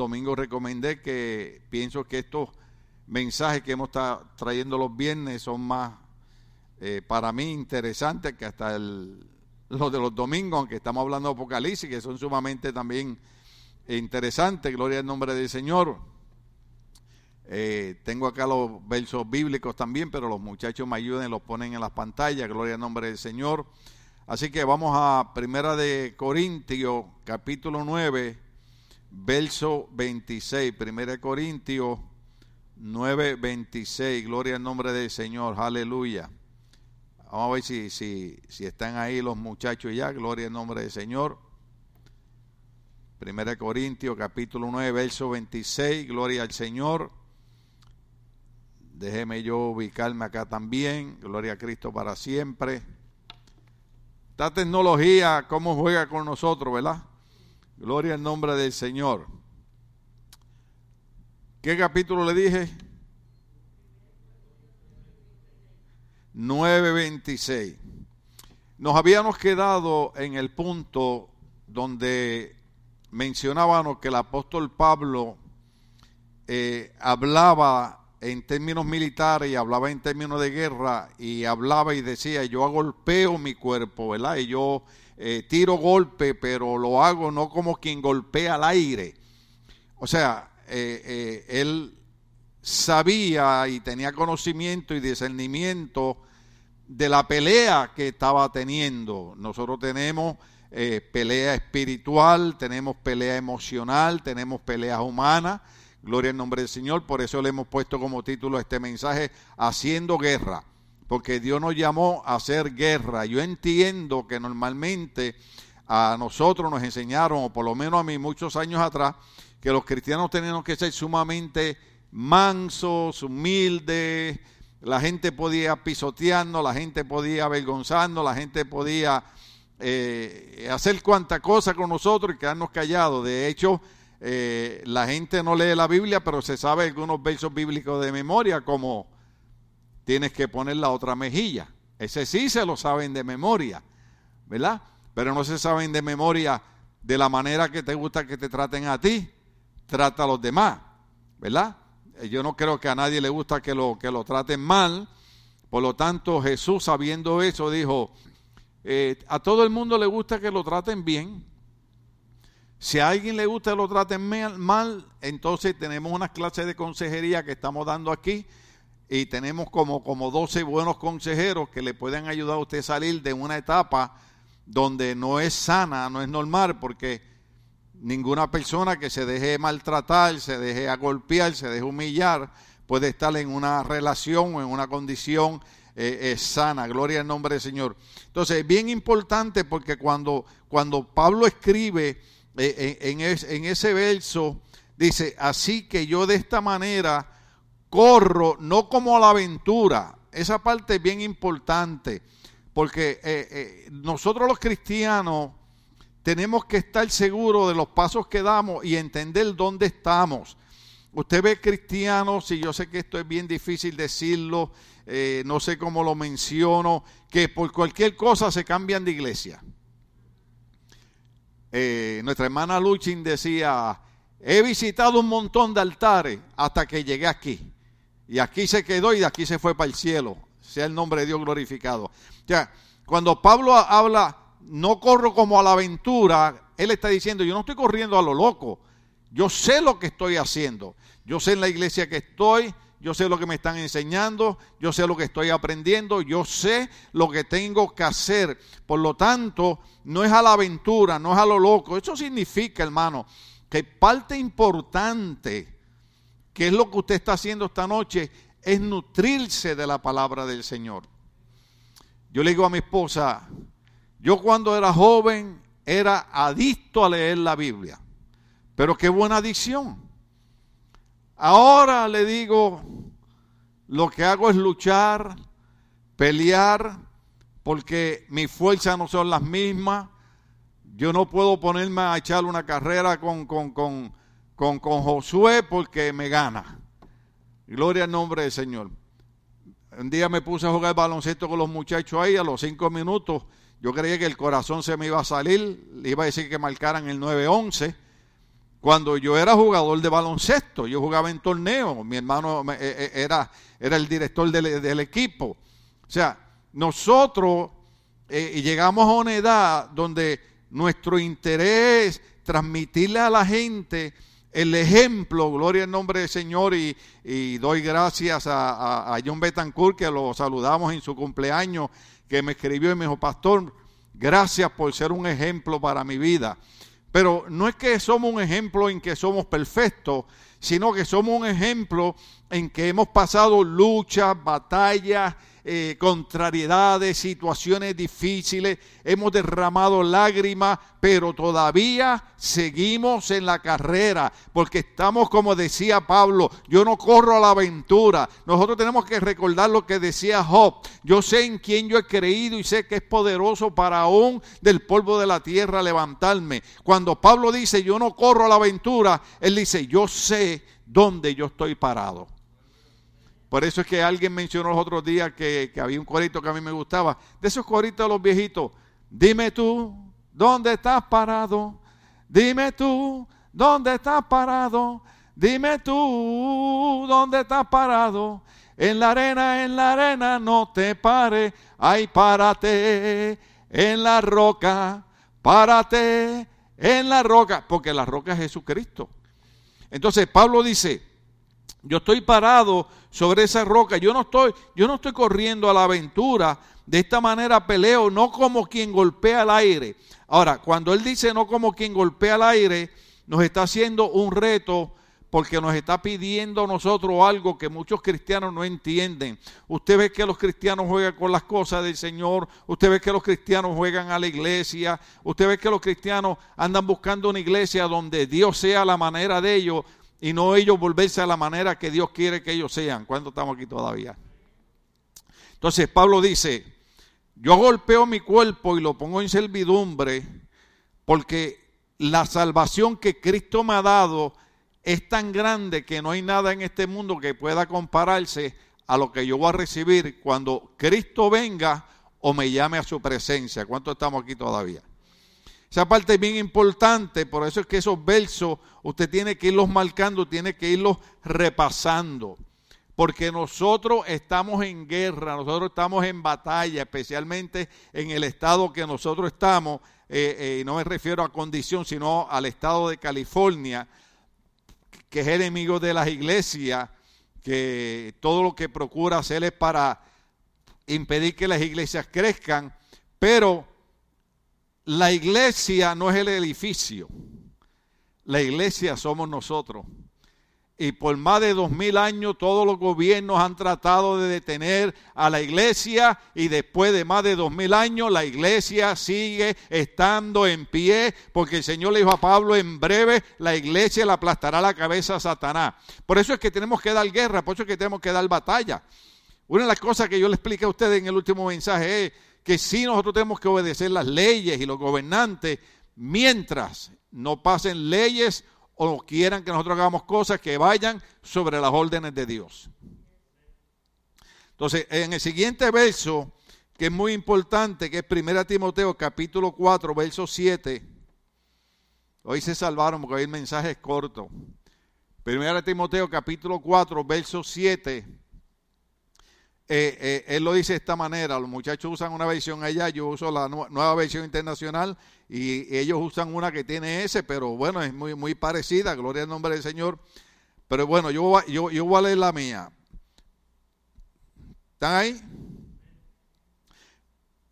domingo recomendé que pienso que estos mensajes que hemos estado trayendo los viernes son más eh, para mí interesantes que hasta el, los de los domingos, aunque estamos hablando de Apocalipsis, que son sumamente también interesantes. Gloria al nombre del Señor. Eh, tengo acá los versos bíblicos también, pero los muchachos me ayuden, los ponen en las pantallas. Gloria al nombre del Señor. Así que vamos a Primera de Corintios, capítulo 9, verso 26. Primera de Corintios 9, 26. Gloria al nombre del Señor. Aleluya. Vamos a ver si, si, si están ahí los muchachos ya. Gloria al nombre del Señor. Primera de Corintios, capítulo 9, verso 26. Gloria al Señor. Déjeme yo ubicarme acá también. Gloria a Cristo para siempre. Esta tecnología, cómo juega con nosotros, ¿verdad? Gloria al nombre del Señor. ¿Qué capítulo le dije? 9.26. Nos habíamos quedado en el punto donde mencionábamos que el apóstol Pablo eh, hablaba en términos militares y hablaba en términos de guerra y hablaba y decía, yo golpeo mi cuerpo, ¿verdad? Y yo eh, tiro golpe, pero lo hago no como quien golpea al aire. O sea, eh, eh, él sabía y tenía conocimiento y discernimiento de la pelea que estaba teniendo. Nosotros tenemos pelea espiritual, tenemos pelea emocional, tenemos peleas humanas Gloria al nombre del Señor. Por eso le hemos puesto como título este mensaje, Haciendo Guerra. Porque Dios nos llamó a hacer guerra. Yo entiendo que normalmente a nosotros nos enseñaron, o por lo menos a mí muchos años atrás, que los cristianos teníamos que ser sumamente mansos, humildes. La gente podía pisotearnos, la gente podía avergonzarnos, la gente podía eh, hacer cuanta cosa con nosotros y quedarnos callados. De hecho, eh, la gente no lee la Biblia, pero se sabe algunos versos bíblicos de memoria, como tienes que poner la otra mejilla. Ese sí se lo saben de memoria, ¿verdad? Pero no se saben de memoria de la manera que te gusta que te traten a ti, trata a los demás, ¿verdad? Eh, yo no creo que a nadie le gusta que lo, que lo traten mal, por lo tanto Jesús sabiendo eso dijo, eh, a todo el mundo le gusta que lo traten bien, si a alguien le gusta lo traten mal, entonces tenemos una clase de consejería que estamos dando aquí y tenemos como, como 12 buenos consejeros que le pueden ayudar a usted a salir de una etapa donde no es sana, no es normal, porque ninguna persona que se deje maltratar, se deje agolpear, se deje humillar, puede estar en una relación o en una condición eh, sana. Gloria al nombre del Señor. Entonces, es bien importante porque cuando, cuando Pablo escribe eh, en, ese verso dice, así que yo de esta manera corro, no como a la aventura. Esa parte es bien importante, porque eh, eh, nosotros los cristianos tenemos que estar seguros de los pasos que damos y entender dónde estamos. Usted ve cristianos, y yo sé que esto es bien difícil decirlo, no sé cómo lo menciono, que por cualquier cosa se cambian de iglesia. Eh, nuestra hermana Luchin decía, he visitado un montón de altares hasta que llegué aquí. Y aquí se quedó y de aquí se fue para el cielo. Sea el nombre de Dios glorificado. O sea, cuando Pablo habla, no corro como a la aventura, él está diciendo, yo no estoy corriendo a lo loco. Yo sé lo que estoy haciendo. Yo sé en la iglesia que estoy, yo sé lo que me están enseñando, yo sé lo que estoy aprendiendo, yo sé lo que tengo que hacer. Por lo tanto, no es a la aventura, no es a lo loco. Eso significa, hermano, que parte importante, que es lo que usted está haciendo esta noche, es nutrirse de la palabra del Señor. Yo le digo a mi esposa, yo cuando era joven era adicto a leer la Biblia, pero qué buena adicción Ahora le digo, lo que hago es luchar, pelear, porque mis fuerzas no son las mismas. Yo no puedo ponerme a echar una carrera con, con, con, con, con Josué porque me gana. Gloria al nombre del Señor. Un día me puse a jugar baloncesto con los muchachos ahí, a los cinco minutos, yo creía que el corazón se me iba a salir, le iba a decir que marcaran el 9-11 cuando yo era jugador de baloncesto, yo jugaba en torneo, mi hermano eh, eh, era, era el director del, equipo. O sea, nosotros eh, llegamos a una edad donde nuestro interés es transmitirle a la gente el ejemplo, gloria al nombre del Señor, y, doy gracias a, a, John Betancourt, que lo saludamos en su cumpleaños, que me escribió y me dijo, pastor, gracias por ser un ejemplo para mi vida. Pero no es que somos un ejemplo en que somos perfectos, sino que somos un ejemplo en que hemos pasado luchas, batallas, eh, contrariedades, situaciones difíciles, hemos derramado lágrimas, pero todavía seguimos en la carrera, porque estamos, como decía Pablo, yo no corro a la aventura. Nosotros tenemos que recordar lo que decía Job. Yo sé en quién yo he creído y sé que es poderoso para aún del polvo de la tierra levantarme. Cuando Pablo dice, yo no corro a la aventura, él dice, yo sé dónde yo estoy parado. Por eso es que alguien mencionó los otros días que, había un corito que a mí me gustaba. De esos coritos de los viejitos. Dime tú, ¿dónde estás parado? Dime tú, ¿dónde estás parado? Dime tú, ¿dónde estás parado? En la arena, en la arena, no te pares. Ay, párate en la roca. Párate en la roca. Porque la roca es Jesucristo. Entonces Pablo dice, yo estoy parado sobre esa roca. Yo no estoy, yo no estoy corriendo a la aventura. De esta manera peleo, no como quien golpea al aire. Ahora, cuando él dice no como quien golpea al aire, nos está haciendo un reto porque nos está pidiendo a nosotros algo que muchos cristianos no entienden. Usted ve que los cristianos juegan con las cosas del Señor, usted ve que los cristianos juegan a la iglesia, usted ve que los cristianos andan buscando una iglesia donde Dios sea la manera de ellos, y no ellos volverse a la manera que Dios quiere que ellos sean. ¿Cuánto estamos aquí todavía? Entonces Pablo dice, yo golpeo mi cuerpo y lo pongo en servidumbre porque la salvación que Cristo me ha dado es tan grande que no hay nada en este mundo que pueda compararse a lo que yo voy a recibir cuando Cristo venga o me llame a su presencia. ¿Cuánto estamos aquí todavía? Esa parte es bien importante, por eso es que esos versos usted tiene que irlos marcando, tiene que irlos repasando. Porque nosotros estamos en guerra, nosotros estamos en batalla, especialmente en el estado que nosotros estamos, eh, eh, no me refiero a condición, sino al estado de California, que es enemigo de las iglesias, que todo lo que procura hacer es para impedir que las iglesias crezcan, pero la iglesia no es el edificio, la iglesia somos nosotros. Y por más de dos mil años todos los gobiernos han tratado de detener a la iglesia y después de más de dos mil años la iglesia sigue estando en pie porque el Señor le dijo a Pablo en breve la iglesia le aplastará la cabeza a Satanás. Por eso es que tenemos que dar guerra, por eso es que tenemos que dar batalla. Una de las cosas que yo le expliqué a ustedes en el último mensaje es que sí nosotros tenemos que obedecer las leyes y los gobernantes mientras no pasen leyes o quieran que nosotros hagamos cosas que vayan sobre las órdenes de Dios. Entonces, en el siguiente verso, que es muy importante, que es 1 Timoteo capítulo 4, verso 7. Hoy se salvaron porque hoy el mensaje es corto. 1 Timoteo capítulo 4, verso 7 eh, eh, él lo dice de esta manera, los muchachos usan una versión allá, yo uso la nueva versión internacional y ellos usan una que tiene ese, pero bueno, es muy, parecida, gloria al nombre del Señor. Pero bueno, yo, yo, yo voy a leer la mía. ¿Están ahí?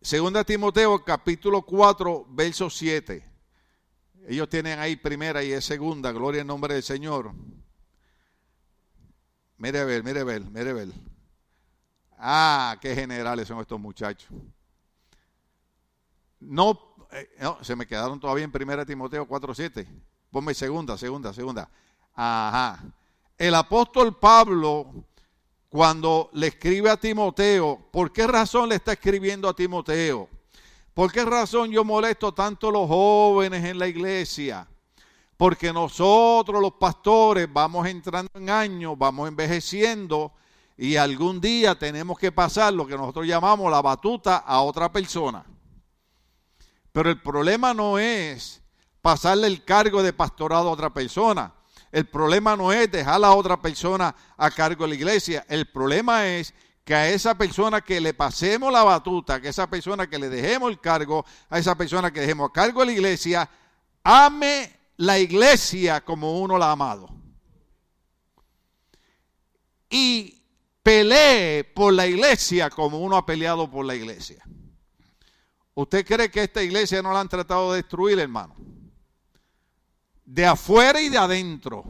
Segunda Timoteo capítulo 4, verso 7. Ellos tienen ahí primera y es segunda, gloria al nombre del Señor. Mire a ver, mire a ver, mire a ver. Ah, qué generales son estos muchachos. No, eh, se me quedaron todavía en 1 Timoteo 4.7. Ponme segunda, segunda, segunda. Ajá. El apóstol Pablo, cuando le escribe a Timoteo, ¿por qué razón le está escribiendo a Timoteo? ¿Por qué razón yo molesto tanto a los jóvenes en la iglesia? Porque nosotros los pastores vamos entrando en años, vamos envejeciendo y algún día tenemos que pasar lo que nosotros llamamos la batuta a otra persona. Pero el problema no es pasarle el cargo de pastorado a otra persona. El problema no es dejar a otra persona a cargo de la iglesia. El problema es que a esa persona que le pasemos la batuta, que a esa persona que le dejemos el cargo, a esa persona que dejemos a cargo de la iglesia, ame la iglesia como uno la ha amado. Y pelee por la iglesia como uno ha peleado por la iglesia. ¿Usted cree que esta iglesia no la han tratado de destruir, hermano? De afuera y de adentro.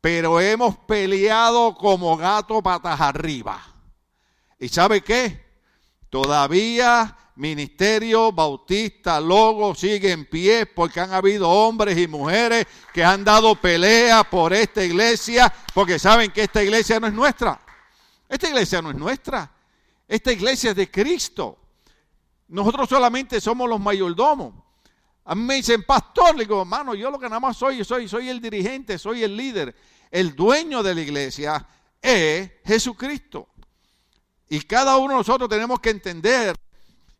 Pero hemos peleado como gato patas arriba. ¿Y sabe qué? Todavía Ministerio Bautista Logo sigue en pie porque han habido hombres y mujeres que han dado pelea por esta iglesia porque saben que esta iglesia no es nuestra. Esta iglesia no es nuestra. Esta iglesia es de Cristo. Nosotros solamente somos los mayordomos. A mí me dicen, pastor, le digo, hermano, yo lo que nada más soy, soy, soy el dirigente, soy el líder. El dueño de la iglesia es Jesucristo. Y cada uno de nosotros tenemos que entender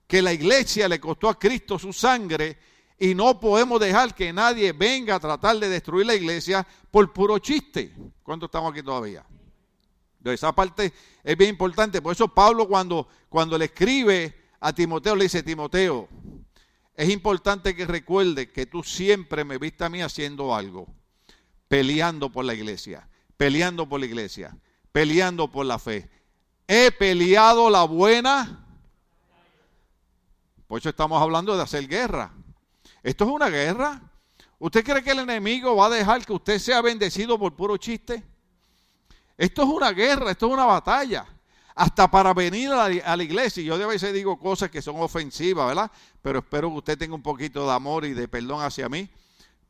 que la iglesia le costó a Cristo su sangre y no podemos dejar que nadie venga a tratar de destruir la iglesia por puro chiste. ¿Cuánto estamos aquí todavía? Esa parte es bien importante. Por eso Pablo cuando, cuando le escribe a Timoteo, le dice, Timoteo, es importante que recuerde que tú siempre me viste a mí haciendo algo, peleando por la iglesia, peleando por la iglesia, peleando por la fe. He peleado la buena por eso estamos hablando de hacer guerra. Esto es una guerra. ¿Usted cree que el enemigo va a dejar que usted sea bendecido por puro chiste? Esto es una guerra, esto es una batalla. Hasta para venir a la, iglesia. Yo de veces digo cosas que son ofensivas, ¿verdad? Pero espero que usted tenga un poquito de amor y de perdón hacia mí.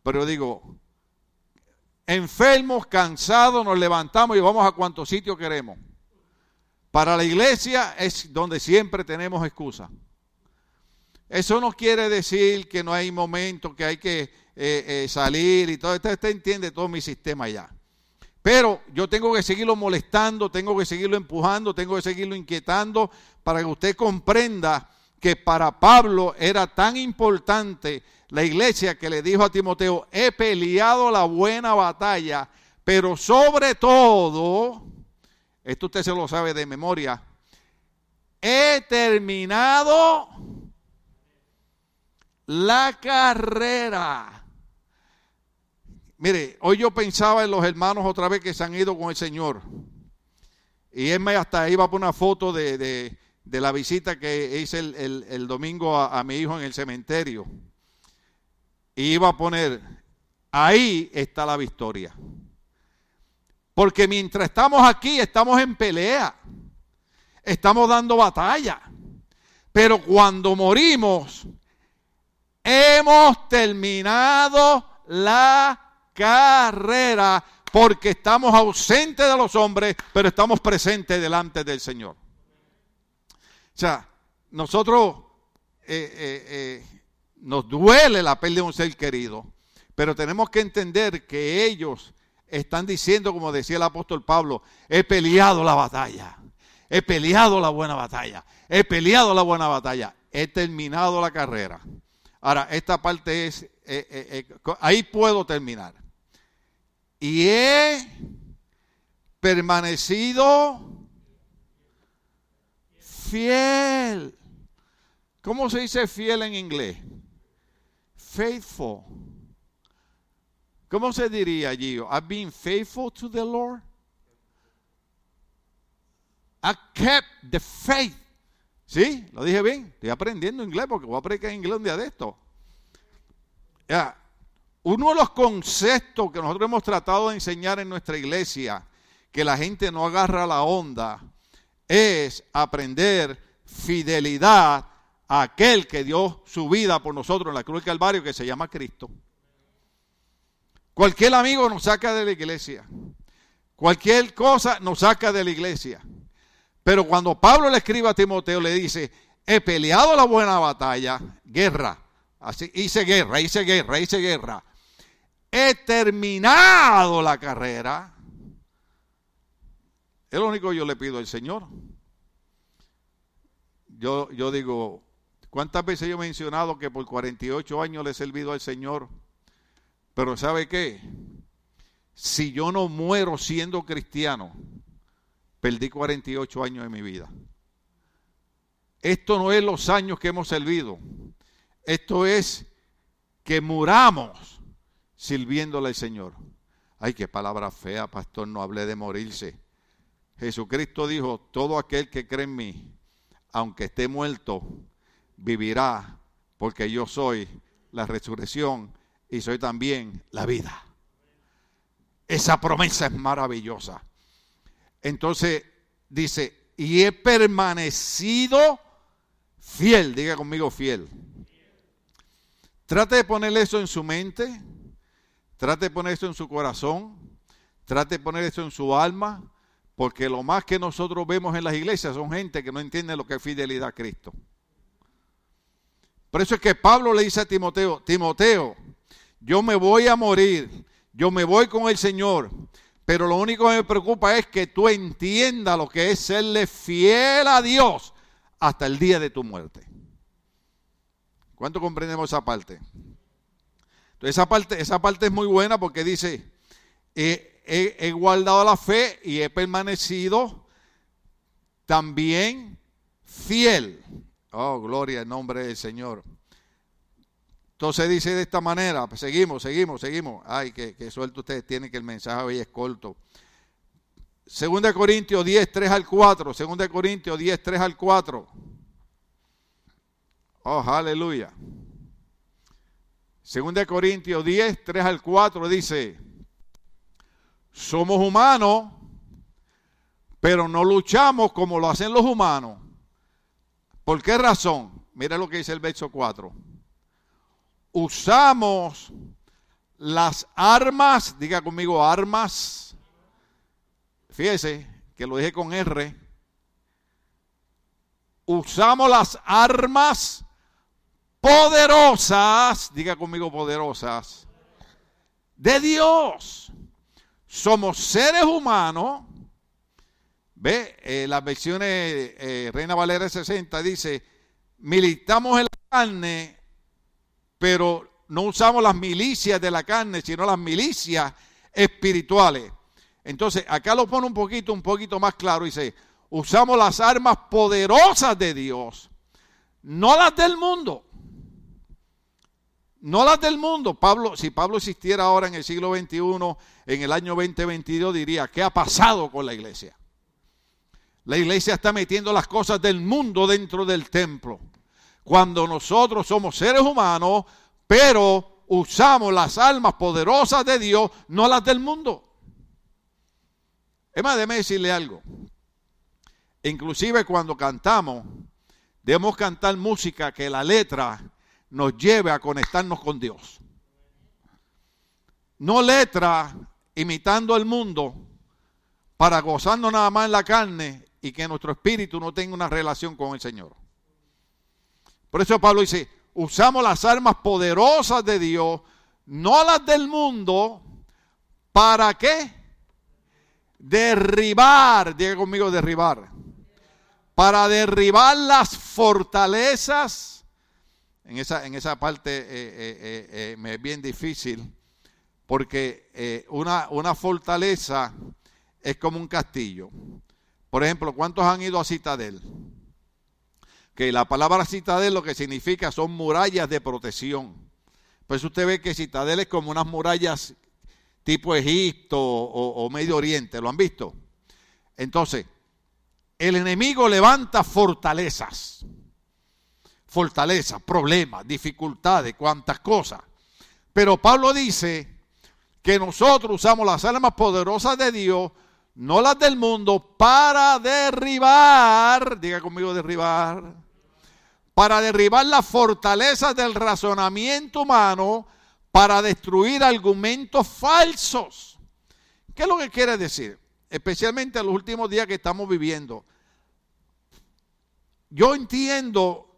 Pero digo, enfermos, cansados, nos levantamos y vamos a cuantos sitios queremos. Para la iglesia es donde siempre tenemos excusa. Eso no quiere decir que no hay momentos que hay que eh, eh, salir y todo. Usted, entiende todo mi sistema ya. Pero yo tengo que seguirlo molestando, tengo que seguirlo empujando, tengo que seguirlo inquietando para que usted comprenda que para Pablo era tan importante la iglesia que le dijo a Timoteo, he peleado la buena batalla, pero sobre todo, esto usted se lo sabe de memoria, he terminado la carrera. Mire, hoy yo pensaba en los hermanos otra vez que se han ido con el Señor. Y él me hasta iba por una foto de, la visita que hice el, domingo a, a, mi hijo en el cementerio. Y iba a poner, ahí está la victoria. Porque mientras estamos aquí, estamos en pelea. Estamos dando batalla. Pero cuando morimos, hemos terminado la carrera porque estamos ausentes de los hombres, pero estamos presentes delante del Señor. O sea, nosotros eh, eh, eh, nos duele la pérdida de un ser querido, pero tenemos que entender que ellos están diciendo, como decía el apóstol Pablo, he peleado la batalla, he peleado la buena batalla, he peleado la buena batalla, he terminado la carrera. Ahora, esta parte es, ahí puedo terminar. Y he permanecido fiel. ¿Cómo se dice fiel en inglés? Faithful. ¿Cómo se diría allí? I've been faithful to the Lord. I kept the faith. ¿Sí? ¿Lo dije bien? Estoy aprendiendo inglés porque voy a aprender inglés un día de esto. Ya, uno de los conceptos que nosotros hemos tratado de enseñar en nuestra iglesia, que la gente no agarra la onda, es aprender fidelidad a aquel que dio su vida por nosotros en la cruz del Calvario, que se llama Cristo. Cualquier amigo nos saca de la iglesia. Cualquier cosa nos saca de la iglesia. Pero cuando Pablo le escribe a Timoteo, le dice, he peleado la buena batalla, guerra. Así, hice guerra, hice guerra, hice guerra. He terminado la carrera. Es lo único que yo le pido al Señor. Yo, yo digo, ¿Cuántas veces yo he mencionado que por 48 años le he servido al Señor? Pero ¿sabe qué? Si yo no muero siendo cristiano, perdí 48 años de mi vida. Esto no es los años que hemos servido. Esto es que muramos sirviéndole al Señor. Ay, qué palabra fea, pastor, no hablé de morirse. Jesucristo dijo, todo aquel que cree en mí, aunque esté muerto, vivirá, porque yo soy la resurrección y soy también la vida. Esa promesa es maravillosa. Entonces dice, y he permanecido fiel, diga conmigo fiel. Trate de poner eso en su mente, trate de poner eso en su corazón, trate de poner eso en su alma, porque lo más que nosotros vemos en las iglesias son gente que no entiende lo que es fidelidad a Cristo. Por eso es que Pablo le dice a Timoteo, Timoteo, yo me voy a morir, yo me voy con el Señor, pero lo único que me preocupa es que tú entiendas lo que es serle fiel a Dios hasta el día de tu muerte. ¿Cuánto comprendemos esa parte? Esa parte, esa parte es muy buena porque dice, he, guardado la fe y he permanecido también fiel. Oh, gloria al nombre del Señor. Entonces dice de esta manera, pues seguimos, seguimos, seguimos. Ay, que, que suelto ustedes tienen que el mensaje hoy es corto. Segunda Corintios 10, 3 al 4. Segunda Corintios 10, 3 al 4. Oh, aleluya. Segunda Corintios 10, 3 al 4 dice, somos humanos, pero no luchamos como lo hacen los humanos. ¿Por qué razón? Mira lo que dice el verso 4. Usamos las armas, diga conmigo armas. Fíjese que lo dije con R. Usamos las armas poderosas, diga conmigo poderosas, de Dios somos seres humanos. Ve, eh, las versiones eh, Reina Valera 60 dice, militamos en la carne, pero no usamos las milicias de la carne, sino las milicias espirituales. Entonces, acá lo pone un poquito, un poquito más claro, dice, usamos las armas poderosas de Dios, no las del mundo. No las del mundo. Pablo, si Pablo existiera ahora en el siglo XXI, en el año 2022, diría, ¿qué ha pasado con la iglesia? La iglesia está metiendo las cosas del mundo dentro del templo. Cuando nosotros somos seres humanos, pero usamos las almas poderosas de Dios, no las del mundo. Es más, déjeme decirle algo. Inclusive cuando cantamos, debemos cantar música que la letra nos lleve a conectarnos con Dios. No letra imitando al mundo para gozarnos nada más en la carne y que nuestro espíritu no tenga una relación con el Señor. Por eso Pablo dice, usamos las armas poderosas de Dios, no las del mundo, ¿para qué? Derribar, diga conmigo derribar, para derribar las fortalezas en esa, en esa parte eh, eh, eh, me es bien difícil, porque una, una fortaleza es como un castillo. Por ejemplo, ¿cuántos han ido a Citadel? Que la palabra Citadel lo que significa son murallas de protección. Pues usted ve que Citadel es como unas murallas tipo Egipto o Medio Oriente, ¿lo han visto? Entonces, el enemigo levanta fortalezas fortaleza, problemas, dificultades, cuantas cosas. Pero Pablo dice que nosotros usamos las armas poderosas de Dios, no las del mundo, para derribar, diga conmigo derribar, para derribar las fortalezas del razonamiento humano, para destruir argumentos falsos. ¿Qué es lo que quiere decir? Especialmente en los últimos días que estamos viviendo. Yo entiendo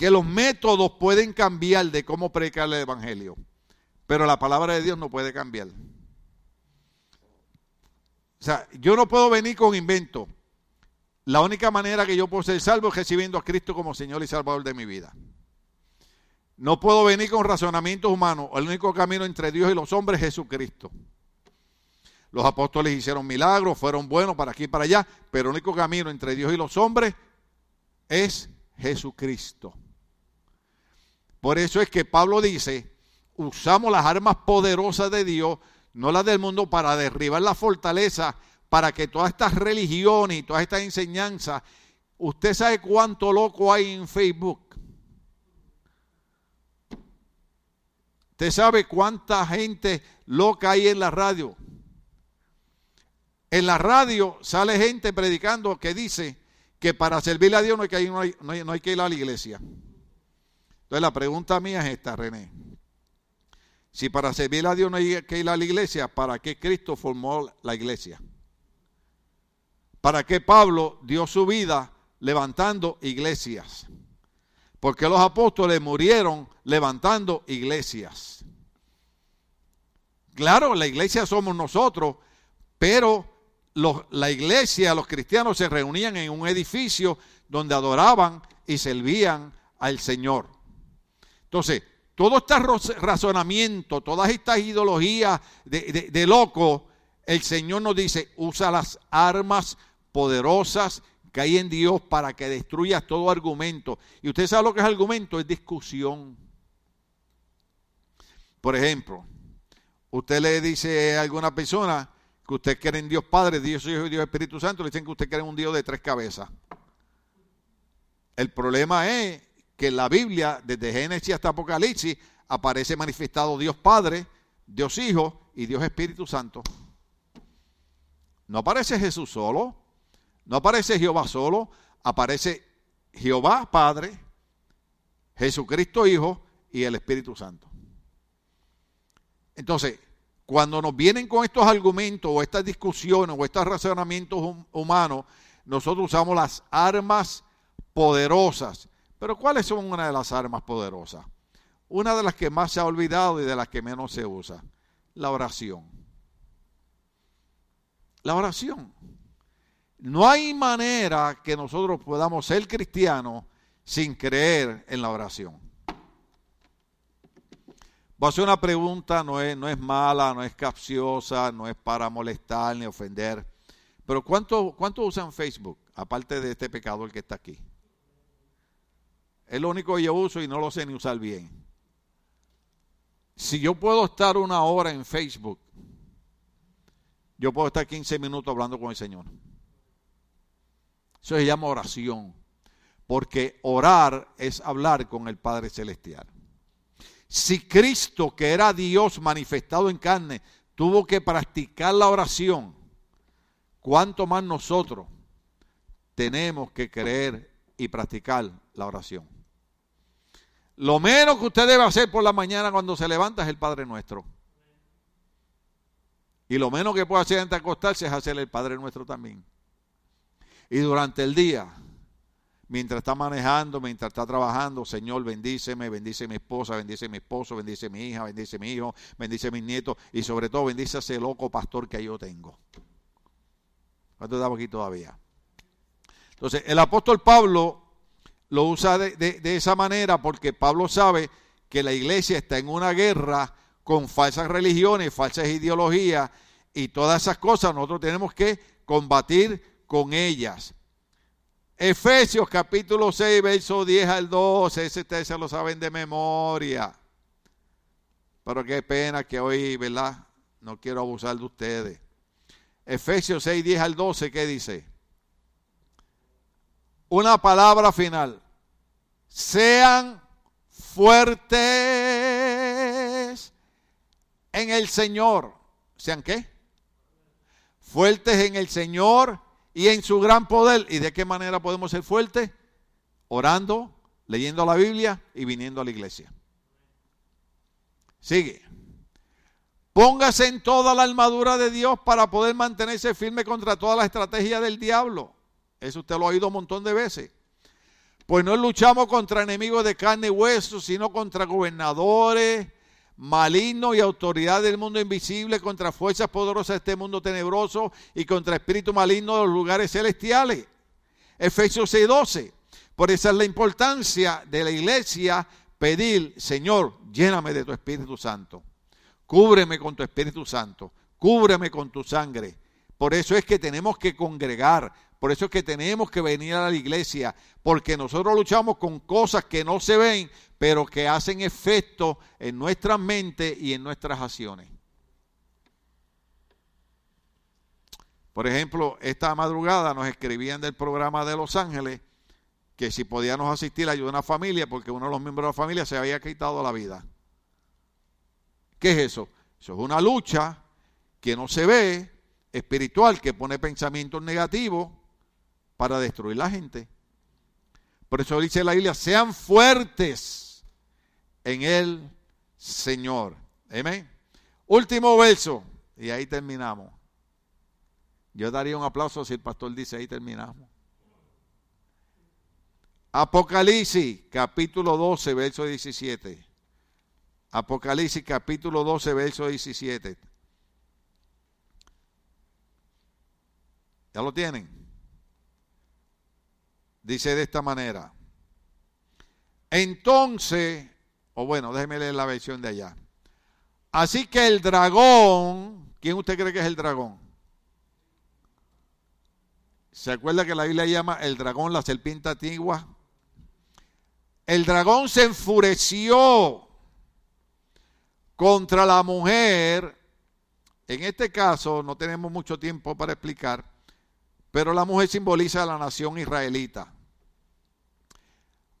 que los métodos pueden cambiar de cómo predicar el Evangelio, pero la palabra de Dios no puede cambiar. O sea, yo no puedo venir con invento. La única manera que yo puedo ser salvo es recibiendo a Cristo como Señor y Salvador de mi vida. No puedo venir con razonamientos humanos. El único camino entre Dios y los hombres es Jesucristo. Los apóstoles hicieron milagros, fueron buenos para aquí y para allá, pero el único camino entre Dios y los hombres es Jesucristo. Por eso es que Pablo dice, usamos las armas poderosas de Dios, no las del mundo, para derribar la fortaleza, para que todas estas religiones y todas estas enseñanzas, usted sabe cuánto loco hay en Facebook. Usted sabe cuánta gente loca hay en la radio. En la radio sale gente predicando que dice que para servirle a Dios no hay que ir, no hay, que ir a la iglesia. Entonces la pregunta mía es esta, René. Si para servirle a Dios no hay que ir a la iglesia, ¿para qué Cristo formó la iglesia? ¿Para qué Pablo dio su vida levantando iglesias? Porque los apóstoles murieron levantando iglesias. Claro, la iglesia somos nosotros, pero la iglesia, los cristianos se reunían en un edificio donde adoraban y servían al Señor. Entonces, todo este razonamiento, todas estas ideologías de, loco, el Señor nos dice, usa las armas poderosas que hay en Dios para que destruyas todo argumento. Y usted sabe lo que es argumento, es discusión. Por ejemplo, usted le dice a alguna persona que usted cree en Dios Padre, Dios Hijo y Dios Espíritu Santo, le dicen que usted cree en un Dios de tres cabezas. El problema es que en la Biblia, desde Génesis hasta Apocalipsis, aparece manifestado Dios Padre, Dios Hijo y Dios Espíritu Santo. No aparece Jesús solo, no aparece Jehová solo, aparece Jehová Padre, Jesucristo Hijo y el Espíritu Santo. Entonces, cuando nos vienen con estos argumentos o estas discusiones o estos razonamientos humanos, nosotros usamos las armas poderosas. Pero ¿cuáles son una de las armas poderosas? Una de las que más se ha olvidado y de las que menos se usa, la oración. La oración. No hay manera que nosotros podamos ser cristianos sin creer en la oración. Voy a hacer una pregunta, no es, no es mala, no es capciosa, no es para molestar ni ofender. Pero ¿cuánto, ¿cuánto usan Facebook? Aparte de este pecador que está aquí. Es lo único que yo uso y no lo sé ni usar bien. Si yo puedo estar una hora en Facebook, yo puedo estar 15 minutos hablando con el Señor. Eso se llama oración, porque orar es hablar con el Padre Celestial. Si Cristo, que era Dios manifestado en carne, tuvo que practicar la oración, ¿cuánto más nosotros tenemos que creer y practicar la oración? Lo menos que usted debe hacer por la mañana cuando se levanta es el Padre Nuestro. Y lo menos que puede hacer antes de acostarse es hacer el Padre Nuestro también. Y durante el día, mientras está manejando, mientras está trabajando, Señor, bendíceme, bendice mi esposa, bendice mi esposo, bendice mi hija, bendice mi hijo, bendice mis nietos y sobre todo bendice a ese loco pastor que yo tengo. ¿Cuánto estamos aquí todavía? Entonces, el apóstol Pablo lo usa de, esa manera porque Pablo sabe que la iglesia está en una guerra con falsas religiones, falsas ideologías y todas esas cosas nosotros tenemos que combatir con ellas. Efesios capítulo 6, verso 10 al 12, ese ustedes se lo saben de memoria. Pero qué pena que hoy, ¿verdad? No quiero abusar de ustedes. Efesios 6, 10 al 12, ¿qué dice? Una palabra final. Sean fuertes en el Señor. ¿Sean qué? Fuertes en el Señor y en su gran poder. ¿Y de qué manera podemos ser fuertes? Orando, leyendo la Biblia y viniendo a la iglesia. Sigue. Póngase en toda la armadura de Dios para poder mantenerse firme contra toda la estrategia del diablo. Eso usted lo ha oído un montón de veces. Pues no luchamos contra enemigos de carne y hueso, sino contra gobernadores, maligno y autoridad del mundo invisible contra fuerzas poderosas de este mundo tenebroso y contra espíritu maligno de los lugares celestiales. Efesios 6:12. Por eso es la importancia de la iglesia pedir, Señor, lléname de tu Espíritu Santo. Cúbreme con tu Espíritu Santo. Cúbreme con tu sangre. Por eso es que tenemos que congregar. Por eso es que tenemos que venir a la iglesia. Porque nosotros luchamos con cosas que no se ven, pero que hacen efecto en nuestra mente y en nuestras acciones. Por ejemplo, esta madrugada nos escribían del programa de Los Ángeles que si podíamos asistir a ayudar a una familia porque uno de los miembros de la familia se había quitado la vida. ¿Qué es eso? Eso es una lucha que no se ve, espiritual, que pone pensamientos negativos para destruir la gente. Por eso dice la Biblia, sean fuertes en el Señor. Amén. Último verso, y ahí terminamos. Yo daría un aplauso si el pastor dice ahí terminamos. Apocalipsis capítulo 12, verso 17. Apocalipsis capítulo 12, verso 17. ¿Ya lo tienen? Dice de esta manera. Entonces, o bueno, déjeme leer la versión de allá. Así que el dragón, ¿quién usted cree que es el dragón? ¿Se acuerda que la Biblia llama el dragón la serpiente antigua? El dragón se enfureció contra la mujer. En este caso no tenemos mucho tiempo para explicar, pero la mujer simboliza a la nación israelita.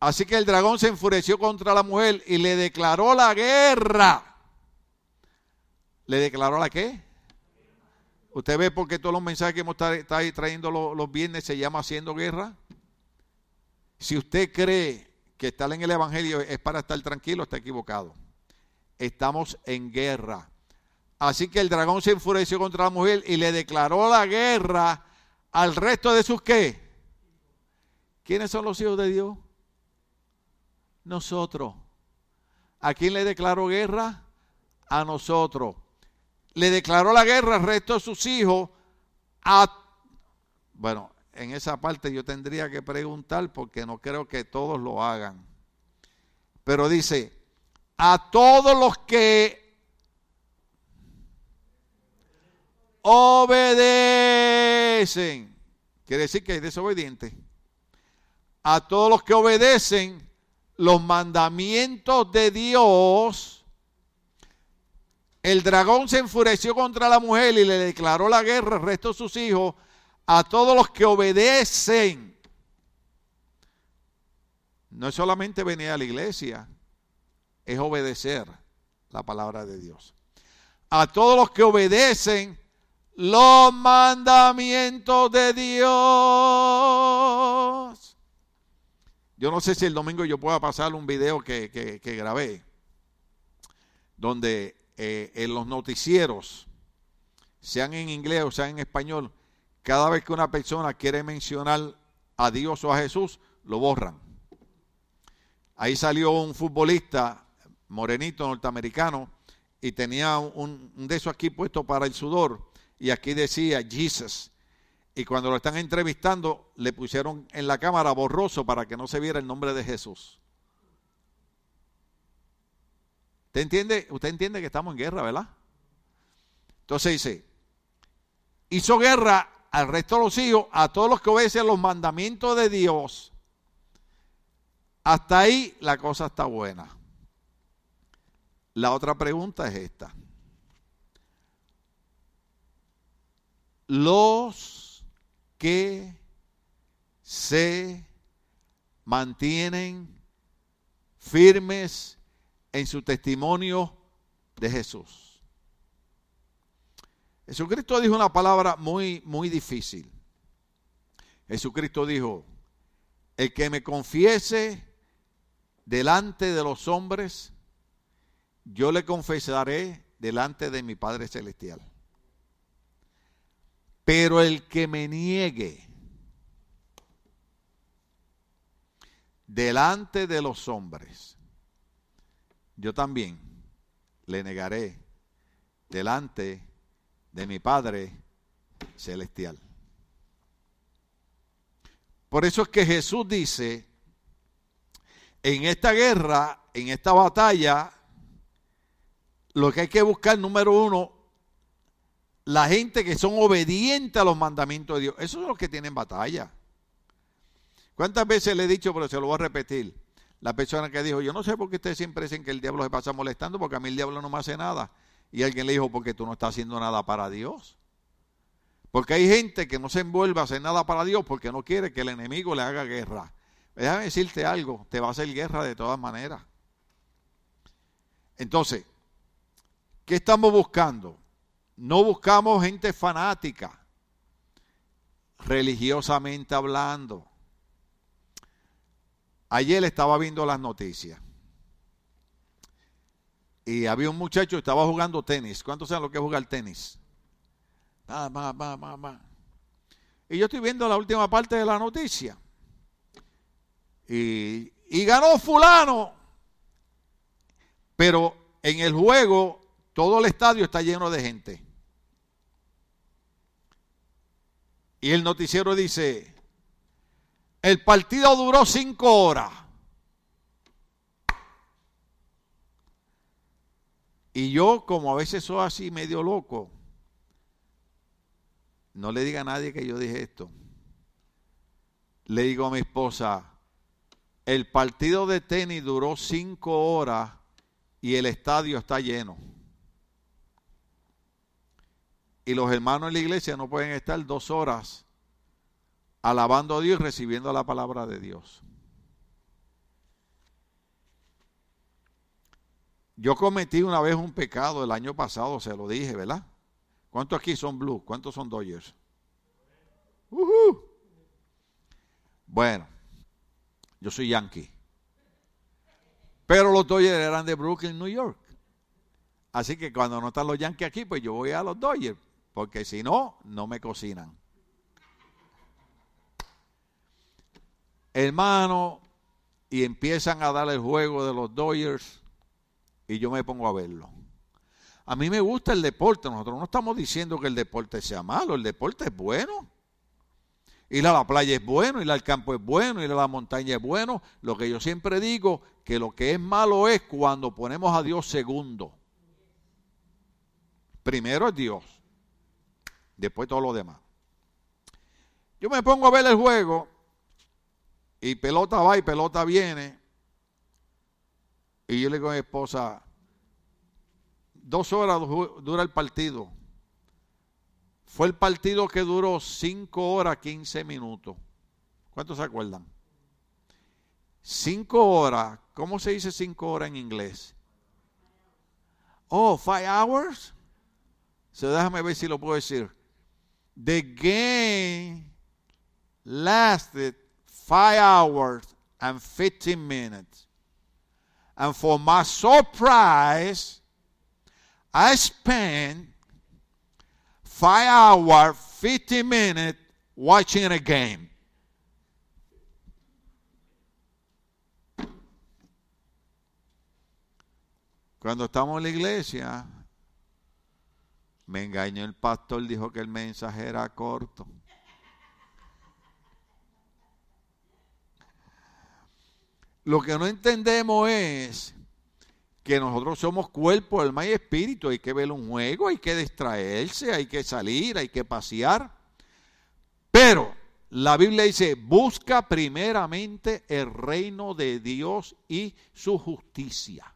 Así que el dragón se enfureció contra la mujer y le declaró la guerra. ¿Le declaró la qué? Usted ve por qué todos los mensajes que hemos estado trayendo los, viernes se llama haciendo guerra. Si usted cree que estar en el Evangelio es para estar tranquilo, está equivocado. Estamos en guerra. Así que el dragón se enfureció contra la mujer y le declaró la guerra al resto de sus qué. ¿Quiénes son los hijos de Dios? Nosotros. ¿A quién le declaró guerra? A nosotros. Le declaró la guerra al resto de sus hijos. A, bueno, en esa parte yo tendría que preguntar porque no creo que todos lo hagan. Pero dice, a todos los que obedecen, quiere decir que es desobediente, a todos los que obedecen los mandamientos de Dios, el dragón se enfureció contra la mujer y le declaró la guerra al resto de sus hijos a todos los que obedecen. No es solamente venir a la iglesia, es obedecer la palabra de Dios. A todos los que obedecen los mandamientos de Dios. Yo no sé si el domingo yo pueda pasar un video que, grabé, donde eh, en los noticieros, sean en inglés o sean en español, cada vez que una persona quiere mencionar a Dios o a Jesús, lo borran. Ahí salió un futbolista morenito norteamericano y tenía un, de esos aquí puesto para el sudor y aquí decía Jesus. Y cuando lo están entrevistando le pusieron en la cámara borroso para que no se viera el nombre de Jesús. ¿Usted entiende? Usted entiende que estamos en guerra, ¿verdad? Entonces dice, hizo guerra al resto de los hijos, a todos los que obedecen los mandamientos de Dios. Hasta ahí la cosa está buena. La otra pregunta es esta. Los que se mantienen firmes en su testimonio de Jesús. Jesucristo dijo una palabra muy, muy difícil. Jesucristo dijo, el que me confiese delante de los hombres, yo le confesaré delante de mi Padre Celestial. Pero el que me niegue delante de los hombres, yo también le negaré delante de mi Padre Celestial. Por eso es que Jesús dice, en esta guerra, en esta batalla, lo que hay que buscar, número uno, la gente que son obedientes a los mandamientos de Dios. Esos son los que tienen batalla. ¿Cuántas veces le he dicho, pero se lo voy a repetir? La persona que dijo, yo no sé por qué ustedes siempre dicen que el diablo se pasa molestando, porque a mí el diablo no me hace nada. Y alguien le dijo, porque tú no estás haciendo nada para Dios. Porque hay gente que no se envuelve a hacer nada para Dios porque no quiere que el enemigo le haga guerra. Déjame decirte algo, te va a hacer guerra de todas maneras. Entonces, ¿qué estamos buscando? No buscamos gente fanática, religiosamente hablando. Ayer estaba viendo las noticias y había un muchacho que estaba jugando tenis. ¿Cuántos saben lo que es jugar tenis? Y yo estoy viendo la última parte de la noticia. Y, y ganó fulano. Pero en el juego todo el estadio está lleno de gente. Y el noticiero dice, el partido duró cinco horas. Y yo, como a veces soy así medio loco, no le diga a nadie que yo dije esto. Le digo a mi esposa, el partido de tenis duró cinco horas y el estadio está lleno. Y los hermanos en la iglesia no pueden estar dos horas alabando a Dios y recibiendo la palabra de Dios. Yo cometí una vez un pecado el año pasado, se lo dije, ¿verdad? ¿Cuántos aquí son Blue? ¿Cuántos son Dodgers? Bueno, yo soy Yankee. Pero los Dodgers eran de Brooklyn, New York. Así que cuando no están los Yankees aquí, pues yo voy a los Dodgers. Porque si no, no me cocinan. Hermano, y empiezan a dar el juego de los Dodgers y yo me pongo a verlo. A mí me gusta el deporte, nosotros no estamos diciendo que el deporte sea malo, el deporte es bueno. Ir a la playa es bueno, ir al campo es bueno, ir a la montaña es bueno. Lo que yo siempre digo, que lo que es malo es cuando ponemos a Dios segundo. Primero es Dios, después todo lo demás. Yo me pongo a ver el juego y pelota va y pelota viene. Y yo le digo a mi esposa, Dos horas dura el partido. Fue el partido que duró cinco horas, quince minutos. ¿Cuántos se acuerdan? Cinco horas. ¿Cómo se dice cinco horas en inglés? Oh, five hours. So déjame ver si lo puedo decir. The game lasted five hours and 15 minutes. And for my surprise, I spent five hours, 50 minutes watching a game. Cuando estamos en la iglesia, me engañó el pastor, dijo que el mensaje era corto. Lo que no entendemos es que nosotros somos cuerpo, alma y espíritu. Hay que ver un juego, hay que distraerse, hay que salir, hay que pasear. Pero la Biblia dice, busca primeramente el reino de Dios y su justicia.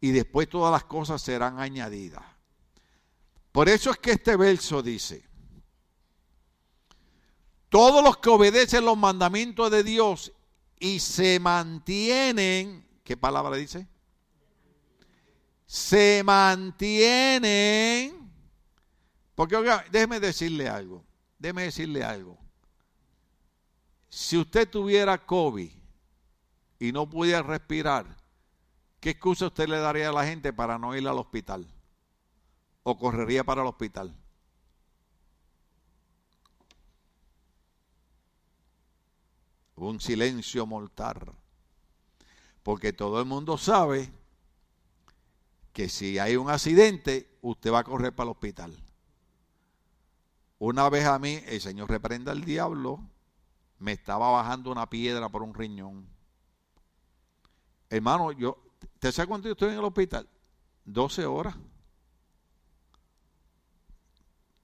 Y después todas las cosas serán añadidas. Por eso es que este verso dice, todos los que obedecen los mandamientos de Dios y se mantienen, ¿qué palabra dice? se mantienen. Porque, oiga, déjeme decirle algo. Déjeme decirle algo. Si usted tuviera COVID y no pudiera respirar, ¿qué excusa usted le daría a la gente para no ir al hospital? ¿O correría para el hospital? Un silencio mortal. Porque todo el mundo sabe que si hay un accidente, usted va a correr para el hospital. Una vez a mí, el Señor reprenda al diablo, me estaba bajando una piedra por un riñón. Hermano, yo, ¿te sabes cuánto yo estoy en el hospital? 12 horas.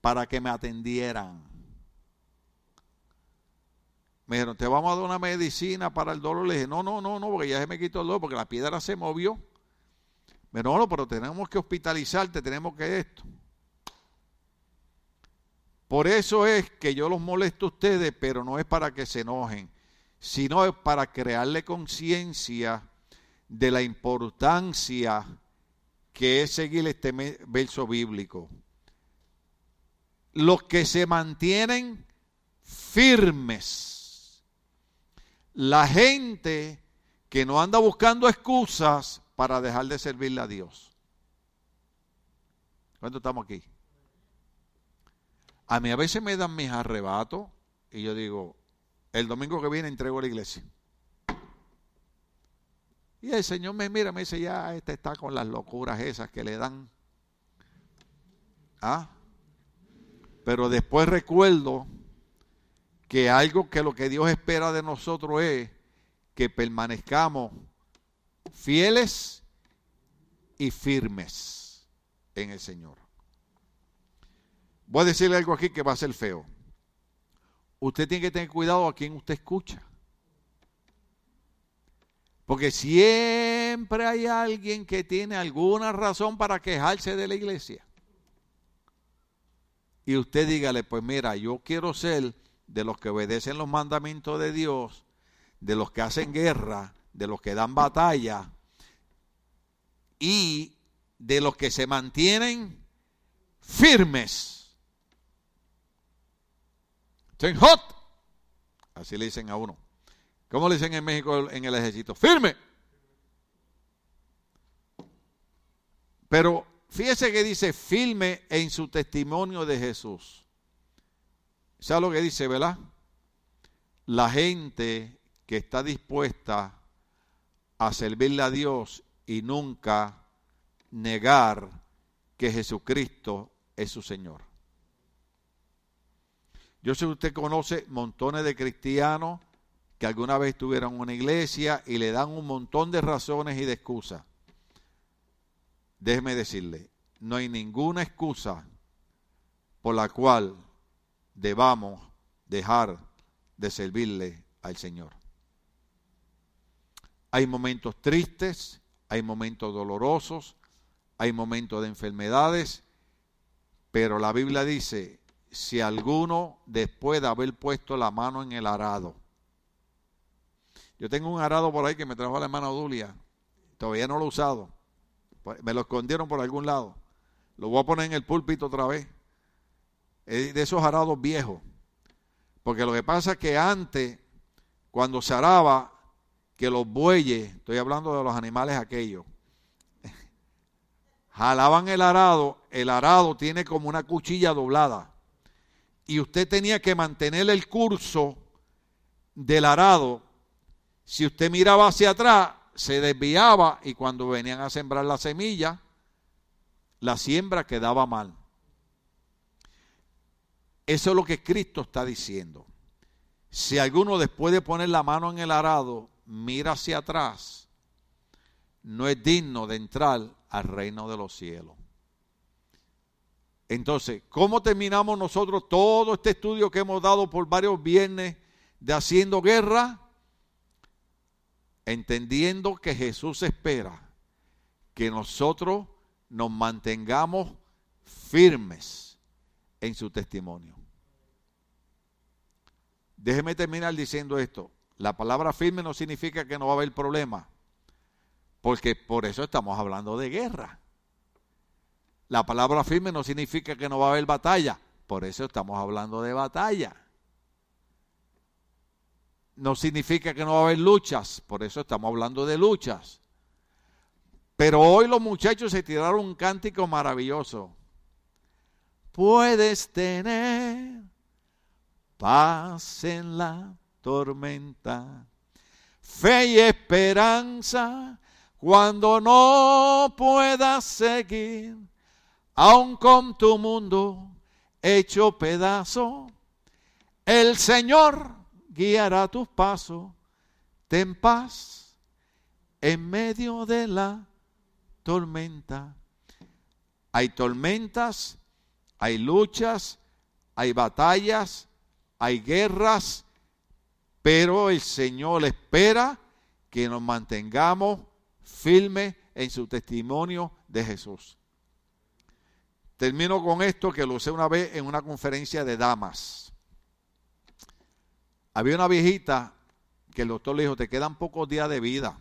Para que me atendieran. Me dijeron, te vamos a dar una medicina para el dolor. Le dije, no, no, no, no, porque ya se me quitó el dolor, porque la piedra se movió. Me dijo, no, no, pero tenemos que hospitalizarte, tenemos que esto. Por eso es que yo los molesto a ustedes, pero no es para que se enojen, sino es para crearle conciencia de la importancia que es seguir este verso bíblico. Los que se mantienen firmes. La gente que no anda buscando excusas para dejar de servirle a Dios. ¿Cuánto estamos aquí? A mí a veces me dan mis arrebatos y yo digo, el domingo que viene entrego a la iglesia. Y el Señor me mira, me dice, ya, este está con las locuras esas que le dan. ¿Ah? Pero después recuerdo que algo que lo que Dios espera de nosotros es que permanezcamos fieles y firmes en el Señor. Voy a decirle algo aquí que va a ser feo. Usted tiene que tener cuidado a quien usted escucha. Porque siempre hay alguien que tiene alguna razón para quejarse de la iglesia. Y usted dígale, pues mira, yo quiero ser de los que obedecen los mandamientos de Dios, de los que hacen guerra, de los que dan batalla y de los que se mantienen firmes. Ten hot. Así le dicen a uno. ¿Cómo le dicen en México en el ejército? Firme. Pero fíjese que dice firme en su testimonio de Jesús. ¿Sabe lo que dice, verdad? La gente que está dispuesta a servirle a Dios y nunca negar que Jesucristo es su Señor. Yo sé que usted conoce montones de cristianos que alguna vez tuvieron una iglesia y le dan un montón de razones y de excusas. Déjeme decirle, no hay ninguna excusa por la cual debamos dejar de servirle al Señor. Hay momentos tristes, hay momentos dolorosos, hay momentos de enfermedades, pero la Biblia dice, si alguno después de haber puesto la mano en el arado, yo tengo un arado por ahí que me trajo la hermana Dulia. Todavía no lo he usado. Me lo escondieron por algún lado. Lo voy a poner en el púlpito otra vez. De esos arados viejos. Porque lo que pasa es que antes, cuando se araba, que los bueyes, estoy hablando de los animales aquellos, jalaban el arado, el arado tiene como una cuchilla doblada. Y usted tenía que mantener el curso del arado si usted miraba hacia atrás, se desviaba y cuando venían a sembrar la semilla, la siembra quedaba mal. Eso es lo que Cristo está diciendo. Si alguno después de poner la mano en el arado mira hacia atrás, no es digno de entrar al reino de los cielos. Entonces, ¿cómo terminamos nosotros todo este estudio que hemos dado por varios viernes de haciendo guerra? Entendiendo que Jesús espera que nosotros nos mantengamos firmes en su testimonio. Déjeme terminar diciendo esto. La palabra firme no significa que no va a haber problema, porque por eso estamos hablando de guerra. La palabra firme no significa que no va a haber batalla, por eso estamos hablando de batalla no significa que no va a haber luchas, por eso estamos hablando de luchas. Pero hoy los muchachos se tiraron un cántico maravilloso. Puedes tener paz en la tormenta, fe y esperanza cuando no puedas seguir, aun con tu mundo hecho pedazo. El Señor guiará tus pasos. Ten paz en medio de la tormenta. Hay tormentas, hay luchas, hay batallas, hay guerras, pero el Señor espera que nos mantengamos firmes en su testimonio de Jesús. Termino con esto que lo usé una vez en una conferencia de damas. Había una viejita que el doctor le dijo, te quedan pocos días de vida.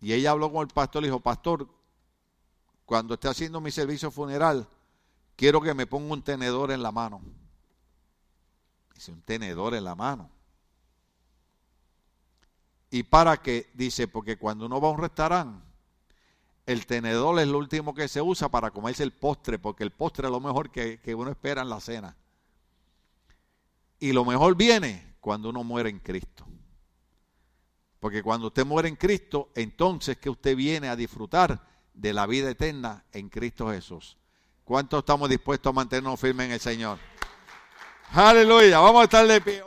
Y ella habló con el pastor, le dijo, pastor, cuando esté haciendo mi servicio funeral, quiero que me ponga un tenedor en la mano. Dice, un tenedor en la mano. ¿Y para qué? Dice, porque cuando uno va a un restaurante, el tenedor es lo último que se usa para comerse el postre, porque el postre es lo mejor que, uno espera en la cena. Y lo mejor viene cuando uno muere en Cristo. Porque cuando usted muere en Cristo, entonces que usted viene a disfrutar de la vida eterna en Cristo Jesús. ¿Cuántos estamos dispuestos a mantenernos firmes en el Señor? Aleluya, vamos a estar de pie.